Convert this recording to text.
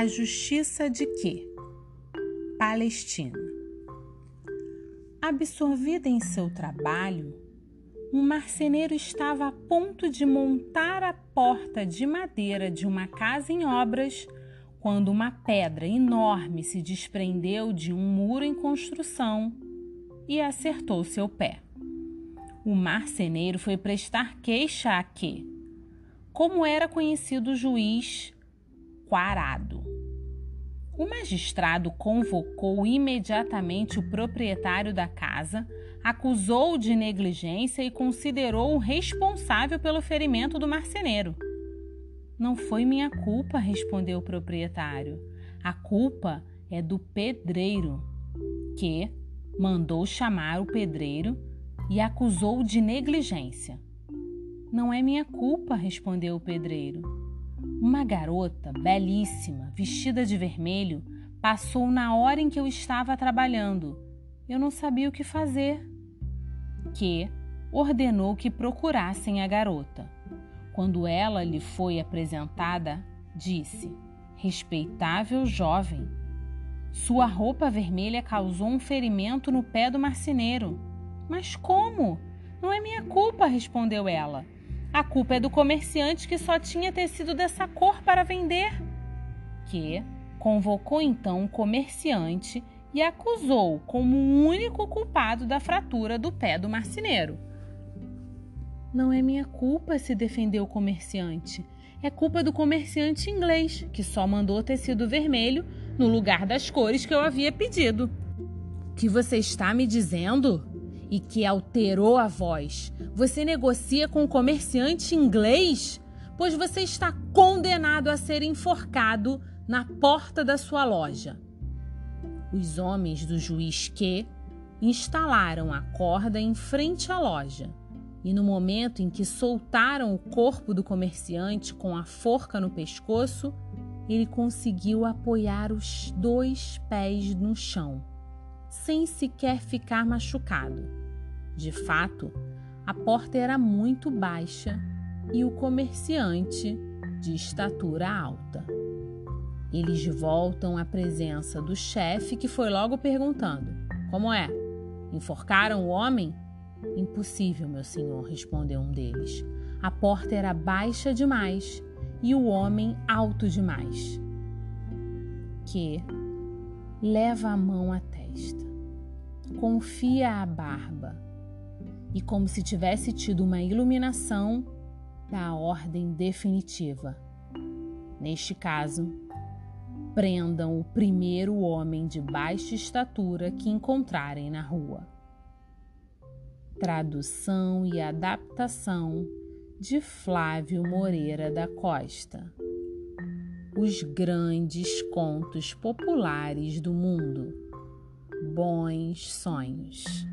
A justiça de quê? Palestina. Absorvida em seu trabalho, um marceneiro estava a ponto de montar a porta de madeira de uma casa em obras quando uma pedra enorme se desprendeu de um muro em construção e acertou seu pé. O marceneiro foi prestar queixa a que, como era conhecido o juiz, Quarado. O magistrado convocou imediatamente o proprietário da casa, acusou-o de negligência e considerou-o responsável pelo ferimento do marceneiro. Não foi minha culpa, respondeu o proprietário. A culpa é do pedreiro, que mandou chamar o pedreiro e acusou-o de negligência. Não é minha culpa, respondeu o pedreiro. Uma garota belíssima, vestida de vermelho, passou na hora em que eu estava trabalhando. Eu não sabia o que fazer. Que ordenou que procurassem a garota. Quando ela lhe foi apresentada, disse: Respeitável jovem, sua roupa vermelha causou um ferimento no pé do marceneiro. Mas como? Não é minha culpa, respondeu ela. A culpa é do comerciante que só tinha tecido dessa cor para vender. Que convocou então o comerciante e acusou como o único culpado da fratura do pé do marceneiro. Não é minha culpa, se defendeu o comerciante. É culpa do comerciante inglês, que só mandou tecido vermelho no lugar das cores que eu havia pedido. O que você está me dizendo? E que alterou a voz. Você negocia com o comerciante inglês? Pois você está condenado a ser enforcado na porta da sua loja. Os homens do juiz que instalaram a corda em frente à loja e, no momento em que soltaram o corpo do comerciante com a forca no pescoço, ele conseguiu apoiar os dois pés no chão, sem sequer ficar machucado. De fato, a porta era muito baixa e o comerciante de estatura alta. Eles voltam à presença do chefe, que foi logo perguntando: Como é? Enforcaram o homem? Impossível, meu senhor, respondeu um deles. A porta era baixa demais e o homem alto demais. Que leva a mão à confia a barba e, como se tivesse tido uma iluminação, dá a ordem definitiva. Neste caso, prendam o primeiro homem de baixa estatura que encontrarem na rua. Tradução e adaptação de Flávio Moreira da Costa. Os grandes contos populares do mundo. Bons sonhos.